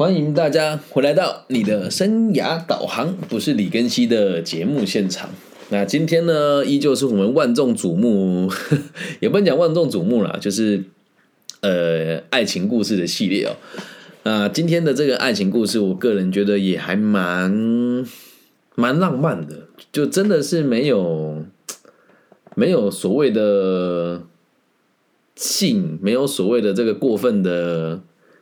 欢迎大家回来到你的生涯导航，不是李根熙的节目现场。那今天呢，依旧是我们万众瞩目，也不能讲万众瞩目啦，就是呃爱情故事的系列哦。那今天的这个爱情故事，我个人觉得也还蛮蛮浪漫的，就真的是没有没有所谓的性，没有所谓的这个过分的。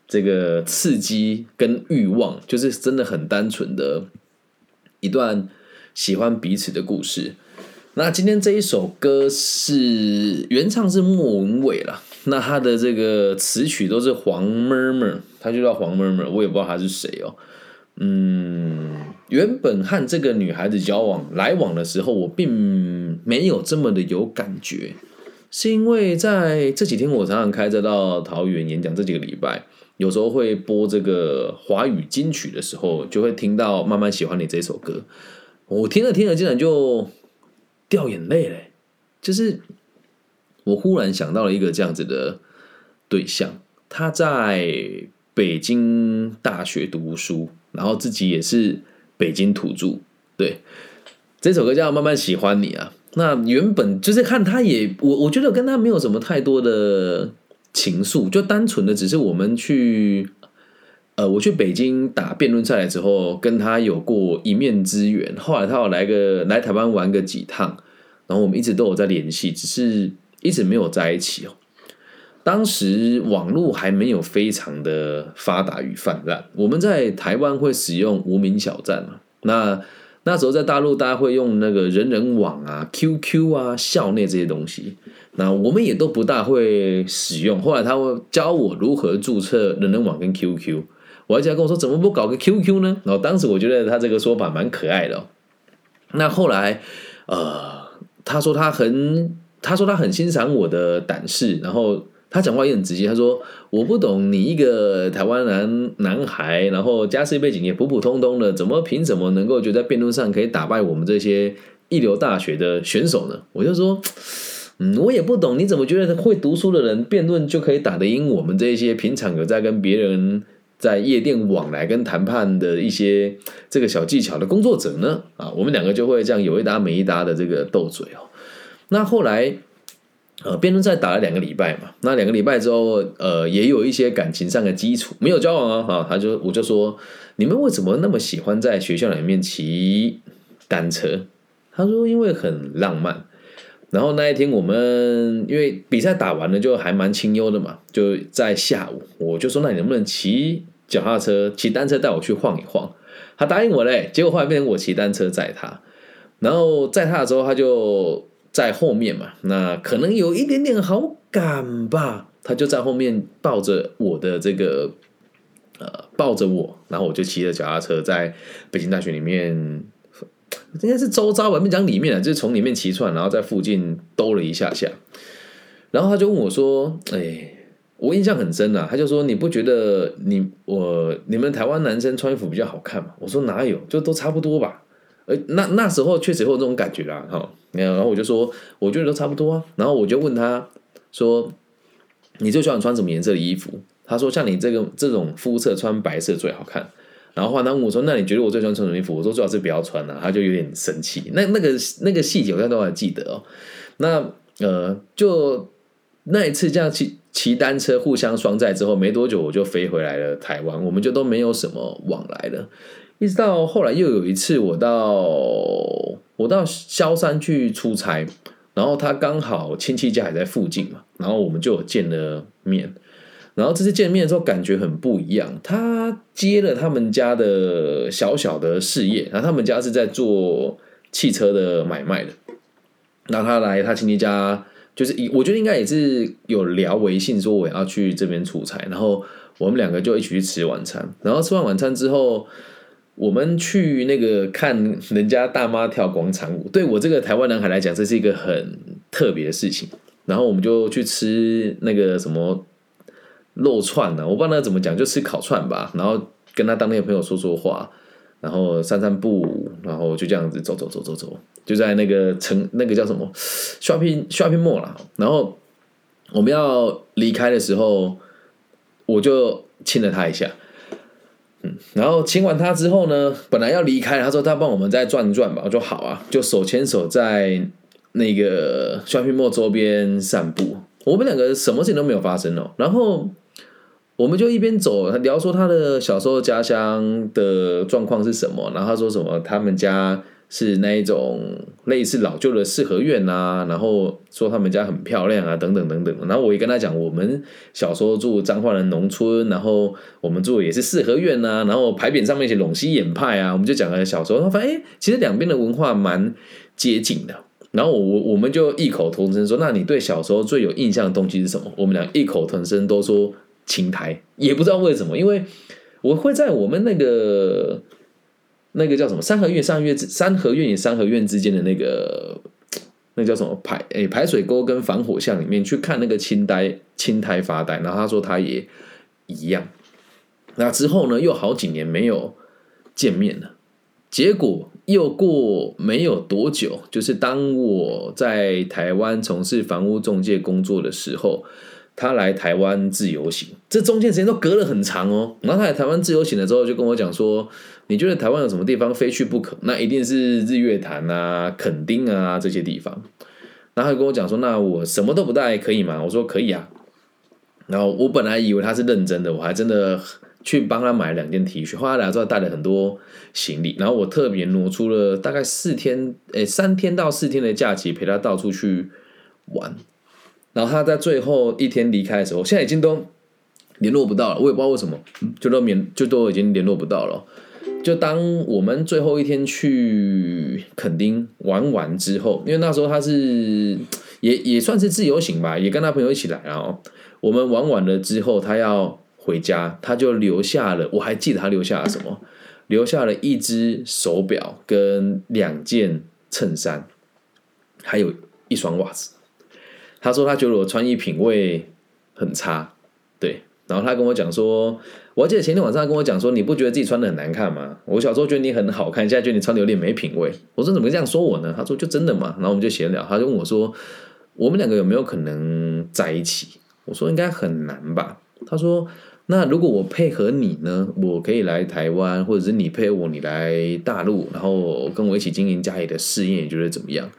这个刺激跟欲望，就是真的很单纯的一段喜欢彼此的故事。那今天这一首歌是原唱是莫文蔚了，那他的这个词曲都是黄 murmur，他就叫黄 murmur，我也不知道他是谁哦。嗯，原本和这个女孩子交往来往的时候，我并没有这么的有感觉，是因为在这几天我常常开车到桃园演讲，这几个礼拜。有时候会播这个华语金曲的时候，就会听到《慢慢喜欢你》这首歌。我听着听着，竟然就掉眼泪嘞！就是我忽然想到了一个这样子的对象，他在北京大学读书，然后自己也是北京土著。对，这首歌叫《慢慢喜欢你》啊。那原本就是看他也，我我觉得跟他没有什么太多的。情愫就单纯的只是我们去，呃，我去北京打辩论赛的时候，跟他有过一面之缘。后来他有来个来台湾玩个几趟，然后我们一直都有在联系，只是一直没有在一起哦。当时网络还没有非常的发达与泛滥，我们在台湾会使用无名小站嘛？那那时候在大陆，大家会用那个人人网啊、QQ 啊、校内这些东西。那我们也都不大会使用。后来他会教我如何注册人人网跟 QQ。我还记得跟我说，怎么不搞个 QQ 呢？然后当时我觉得他这个说法蛮可爱的。那后来，呃，他说他很，他说他很欣赏我的胆识，然后他讲话也很直接。他说我不懂你一个台湾男男孩，然后家世背景也普普通通的，怎么凭什么能够就在辩论上可以打败我们这些一流大学的选手呢？我就说。嗯，我也不懂，你怎么觉得会读书的人辩论就可以打得赢我们这些平常有在跟别人在夜店往来跟谈判的一些这个小技巧的工作者呢？啊，我们两个就会这样有一搭没一搭的这个斗嘴哦。那后来，呃，辩论赛打了两个礼拜嘛，那两个礼拜之后，呃，也有一些感情上的基础，没有交往啊。哈，他就我就说，你们为什么那么喜欢在学校里面骑单车？他说，因为很浪漫。然后那一天，我们因为比赛打完了，就还蛮清幽的嘛。就在下午，我就说：“那你能不能骑脚踏车、骑单车带我去晃一晃？”他答应我嘞。结果后来变成我骑单车载他，然后载他的时候，他就在后面嘛。那可能有一点点好感吧，他就在后面抱着我的这个呃，抱着我，然后我就骑着脚踏车在北京大学里面。应该是周遭吧，没讲里面啊，就是从里面骑串，然后在附近兜了一下下，然后他就问我说：“哎，我印象很深啊。”他就说：“你不觉得你我你们台湾男生穿衣服比较好看吗？”我说：“哪有，就都差不多吧。”呃，那那时候确实会有这种感觉啦，哈。然后我就说：“我觉得都差不多啊。”然后我就问他说：“你最喜欢穿什么颜色的衣服？”他说：“像你这个这种肤色，穿白色最好看。”然后换他问我说：“那你觉得我最喜欢穿什么衣服？”我说：“最好是不要穿啊。”他就有点生气。那那个那个细节，我现在都还记得哦。那呃，就那一次这样骑骑单车互相双载之后，没多久我就飞回来了台湾，我们就都没有什么往来了。一直到后来又有一次，我到我到萧山去出差，然后他刚好亲戚家还在附近嘛，然后我们就有见了面。然后这次见面的时候感觉很不一样。他接了他们家的小小的事业，然后他们家是在做汽车的买卖的。那他来他亲戚家，就是我觉得应该也是有聊微信说我要去这边出差，然后我们两个就一起去吃晚餐。然后吃完晚餐之后，我们去那个看人家大妈跳广场舞。对我这个台湾男孩来讲，这是一个很特别的事情。然后我们就去吃那个什么。肉串呢？我不知道那怎么讲，就吃烤串吧。然后跟他当地的朋友说说话，然后散散步，然后就这样子走走走走走，就在那个城那个叫什么 shopping shopping mall 啦。然后我们要离开的时候，我就亲了他一下。然后亲完他之后呢，本来要离开，他说他帮我们再转转吧，我说好啊，就手牵手在那个 shopping mall 周边散步。我们两个什么事情都没有发生哦，然后我们就一边走聊说他的小时候家乡的状况是什么，然后他说什么他们家。是那一种类似老旧的四合院啊，然后说他们家很漂亮啊，等等等等。然后我也跟他讲，我们小时候住彰化的农村，然后我们住的也是四合院啊，然后牌匾上面写陇西演派啊，我们就讲了小时候，他发现哎，其实两边的文化蛮接近的。然后我我我们就异口同声说，那你对小时候最有印象的东西是什么？我们俩异口同声都说青苔，也不知道为什么，因为我会在我们那个。那个叫什么三合院、三合院、三合院与三合院之间的那个，那叫什么排诶排水沟跟防火巷里面去看那个青苔青苔发呆，然后他说他也一样。那之后呢，又好几年没有见面了。结果又过没有多久，就是当我在台湾从事房屋中介工作的时候。他来台湾自由行，这中间时间都隔了很长哦。然后他来台湾自由行了之后，就跟我讲说：“你觉得台湾有什么地方非去不可？那一定是日月潭啊、垦丁啊这些地方。”然后他跟我讲说：“那我什么都不带可以吗？”我说：“可以啊。”然后我本来以为他是认真的，我还真的去帮他买两件 T 恤。后来来之后带了很多行李，然后我特别挪出了大概四天，诶，三天到四天的假期陪他到处去玩。然后他在最后一天离开的时候，现在已经都联络不到了，我也不知道为什么，就都免就都已经联络不到了。就当我们最后一天去垦丁玩完之后，因为那时候他是 也也算是自由行吧，也跟他朋友一起来，然后我们玩完了之后，他要回家，他就留下了，我还记得他留下了什么，留下了一只手表跟两件衬衫，还有一双袜子。他说他觉得我穿衣品味很差，对。然后他跟我讲说，我还记得前天晚上他跟我讲说，你不觉得自己穿的很难看吗？我小时候觉得你很好看，现在觉得你穿的有点没品味。我说怎么这样说我呢？他说就真的嘛。然后我们就闲聊，他就问我说，我们两个有没有可能在一起？我说应该很难吧。他说那如果我配合你呢，我可以来台湾，或者是你配合我，你来大陆，然后跟我一起经营家里的事业，你觉得怎么样？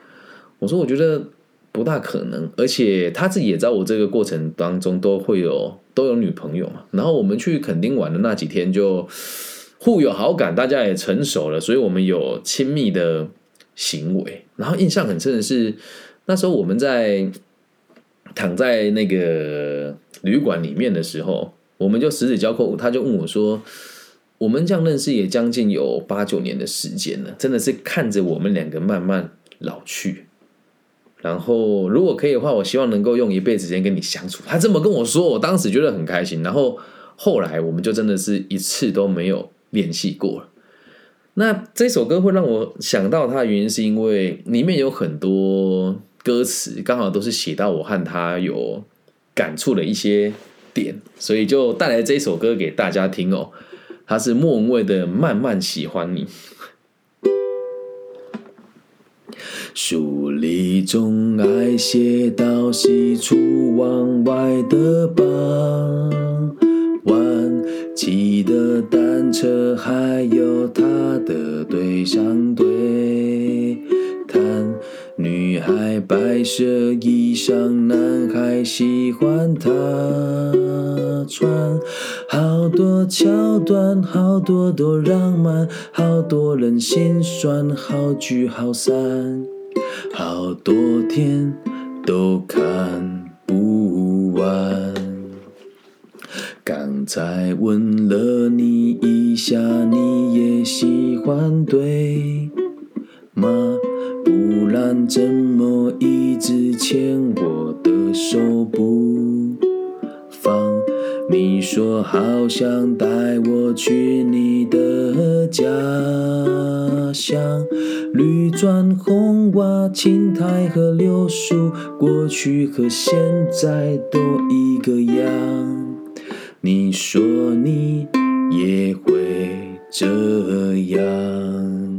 我说我觉得。不大可能，而且他自己也在我这个过程当中都会有都有女朋友嘛。然后我们去垦丁玩的那几天就互有好感，大家也成熟了，所以我们有亲密的行为。然后印象很深的是，那时候我们在躺在那个旅馆里面的时候，我们就十指交扣，他就问我说：“我们这样认识也将近有八九年的时间了，真的是看着我们两个慢慢老去。”然后，如果可以的话，我希望能够用一辈子时间跟你相处。他这么跟我说，我当时觉得很开心。然后后来，我们就真的是一次都没有联系过了。那这首歌会让我想到他的原因，是因为里面有很多歌词，刚好都是写到我和他有感触的一些点，所以就带来这首歌给大家听哦。他是莫文蔚的《慢慢喜欢你》。书里总爱写到喜出望外的傍晚，骑的单车，还有他的对象对谈。女孩白色衣裳，男孩喜欢她穿。好多桥段，好多多浪漫，好多人心酸，好聚好散。好多天都看不完。刚才问了你一下，你也喜欢对吗？不然怎么一直牵我的手不放？你说好想带我去你的家乡，绿砖红瓦、青苔和柳树，过去和现在都一个样。你说你也会这样，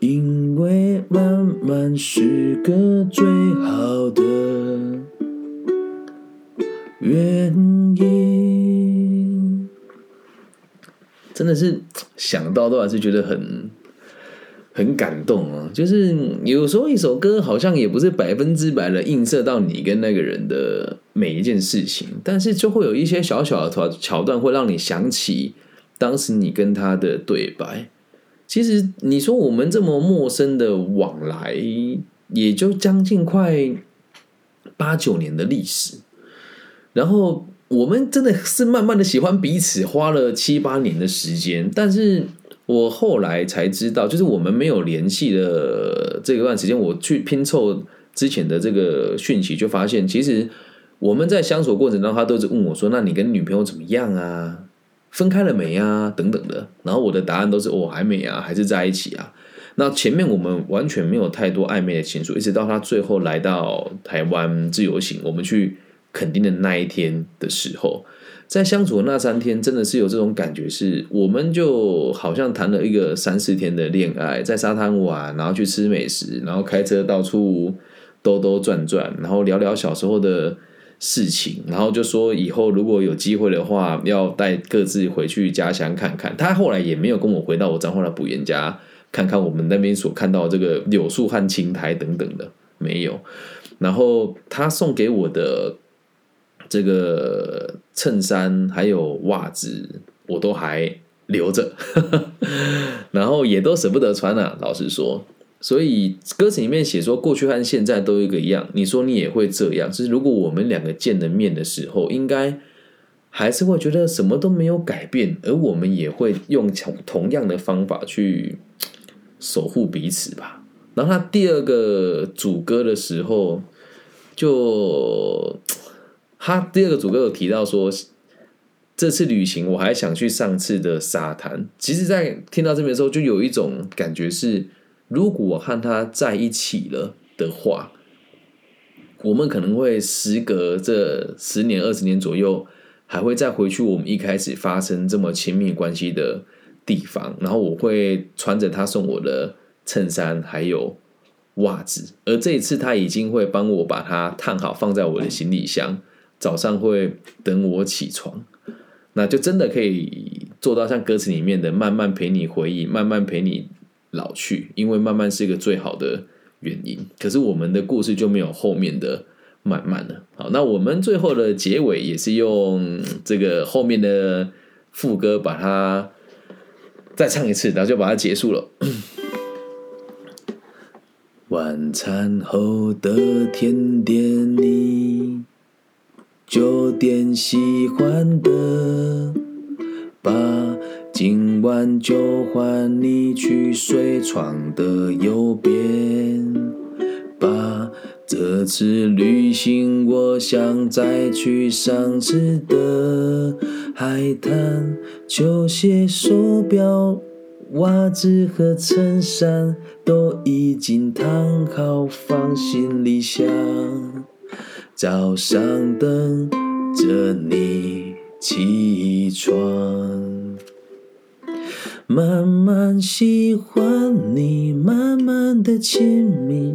因为慢慢是个最好的原因，真的是想到都还是觉得很很感动啊！就是有时候一首歌好像也不是百分之百的映射到你跟那个人的每一件事情，但是就会有一些小小的桥桥段会让你想起当时你跟他的对白。其实你说我们这么陌生的往来，也就将近快八九年的历史，然后我们真的是慢慢的喜欢彼此，花了七八年的时间。但是我后来才知道，就是我们没有联系的这一段时间，我去拼凑之前的这个讯息，就发现其实我们在相处过程当中，他都是问我说：“那你跟女朋友怎么样啊？”分开了没啊？等等的，然后我的答案都是我还没啊，还是在一起啊。那前面我们完全没有太多暧昧的情愫，一直到他最后来到台湾自由行，我们去垦丁的那一天的时候，在相处的那三天，真的是有这种感觉，是我们就好像谈了一个三四天的恋爱，在沙滩玩，然后去吃美食，然后开车到处兜兜转转，然后聊聊小时候的。事情，然后就说以后如果有机会的话，要带各自回去家乡看看。他后来也没有跟我回到我彰化的补盐家看看我们那边所看到这个柳树和青苔等等的，没有。然后他送给我的这个衬衫还有袜子，我都还留着，然后也都舍不得穿啊。老实说。所以歌词里面写说，过去和现在都一个样。你说你也会这样，就是如果我们两个见了面的时候，应该还是会觉得什么都没有改变，而我们也会用同同样的方法去守护彼此吧。然后他第二个主歌的时候，就他第二个主歌有提到说，这次旅行我还想去上次的沙滩。其实，在听到这边的时候，就有一种感觉是。如果我和他在一起了的话，我们可能会时隔这十年、二十年左右，还会再回去我们一开始发生这么亲密关系的地方。然后我会穿着他送我的衬衫还有袜子，而这一次他已经会帮我把它烫好，放在我的行李箱，早上会等我起床。那就真的可以做到像歌词里面的，慢慢陪你回忆，慢慢陪你。老去，因为慢慢是一个最好的原因。可是我们的故事就没有后面的慢慢了。好，那我们最后的结尾也是用这个后面的副歌把它再唱一次，然后就把它结束了。晚餐后的甜点，你就点喜欢的吧。今晚就换你去睡床的右边吧。这次旅行，我想再去上次的海滩。球鞋、手表、袜子和衬衫都已经烫好，放行李箱。早上等着你起床。慢慢喜欢你，慢慢的亲密。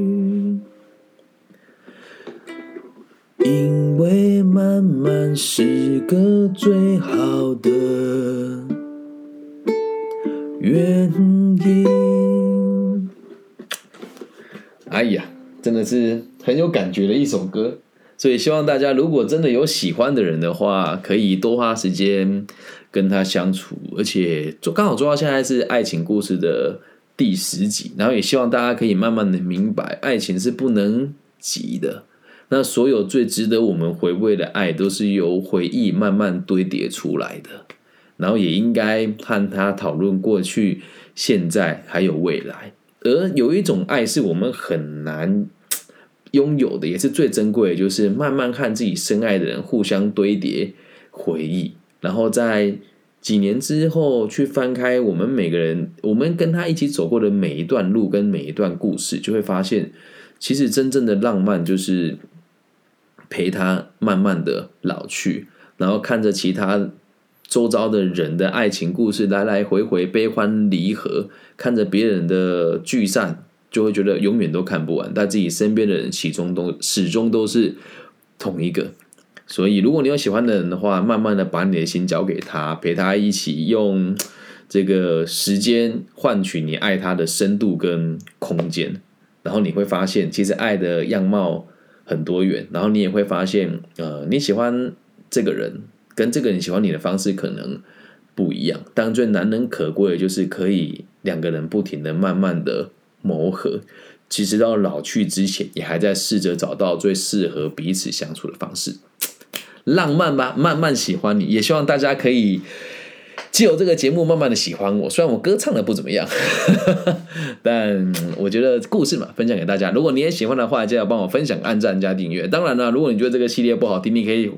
慢慢是个最好的原因。哎呀，真的是很有感觉的一首歌。所以希望大家如果真的有喜欢的人的话，可以多花时间跟他相处，而且做刚好做到现在是爱情故事的第十集，然后也希望大家可以慢慢的明白，爱情是不能急的。那所有最值得我们回味的爱，都是由回忆慢慢堆叠出来的。然后也应该和他讨论过去、现在还有未来。而有一种爱是我们很难拥有的，也是最珍贵的，就是慢慢和自己深爱的人互相堆叠回忆，然后在几年之后去翻开我们每个人，我们跟他一起走过的每一段路跟每一段故事，就会发现，其实真正的浪漫就是陪他慢慢的老去，然后看着其他。周遭的人的爱情故事来来回回，悲欢离合，看着别人的聚散，就会觉得永远都看不完。但自己身边的人，始终都始终都是同一个。所以，如果你有喜欢的人的话，慢慢的把你的心交给他，陪他一起用这个时间换取你爱他的深度跟空间。然后你会发现，其实爱的样貌很多元。然后你也会发现，呃，你喜欢这个人。跟这个人喜欢你的方式可能不一样，但最难能可贵的就是可以两个人不停的、慢慢的磨合，其实到老去之前，也还在试着找到最适合彼此相处的方式，浪漫吧，慢慢喜欢你，也希望大家可以。既有这个节目慢慢的喜欢我，虽然我歌唱的不怎么样，但我觉得故事嘛，分享给大家。如果你也喜欢的话，就要帮我分享、按赞加订阅。当然了，如果你觉得这个系列不好听，你可以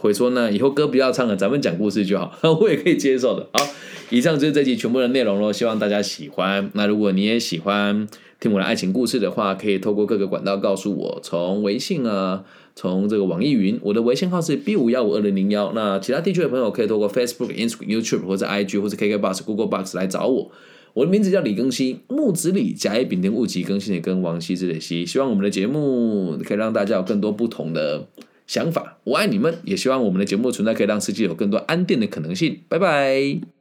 回说呢，以后歌不要唱了，咱们讲故事就好，我也可以接受的。好，以上就是这集全部的内容喽，希望大家喜欢。那如果你也喜欢听我的爱情故事的话，可以透过各个管道告诉我，从微信啊。从这个网易云，我的微信号是 b 五幺五二零零幺。那其他地区的朋友可以透过 Facebook、Instagram、YouTube 或者 IG 或者 KKBox、Google Box 来找我。我的名字叫李更新，木子李，甲乙丙丁戊己更新的跟，王羲之的羲。希望我们的节目可以让大家有更多不同的想法。我爱你们，也希望我们的节目存在可以让世界有更多安定的可能性。拜拜。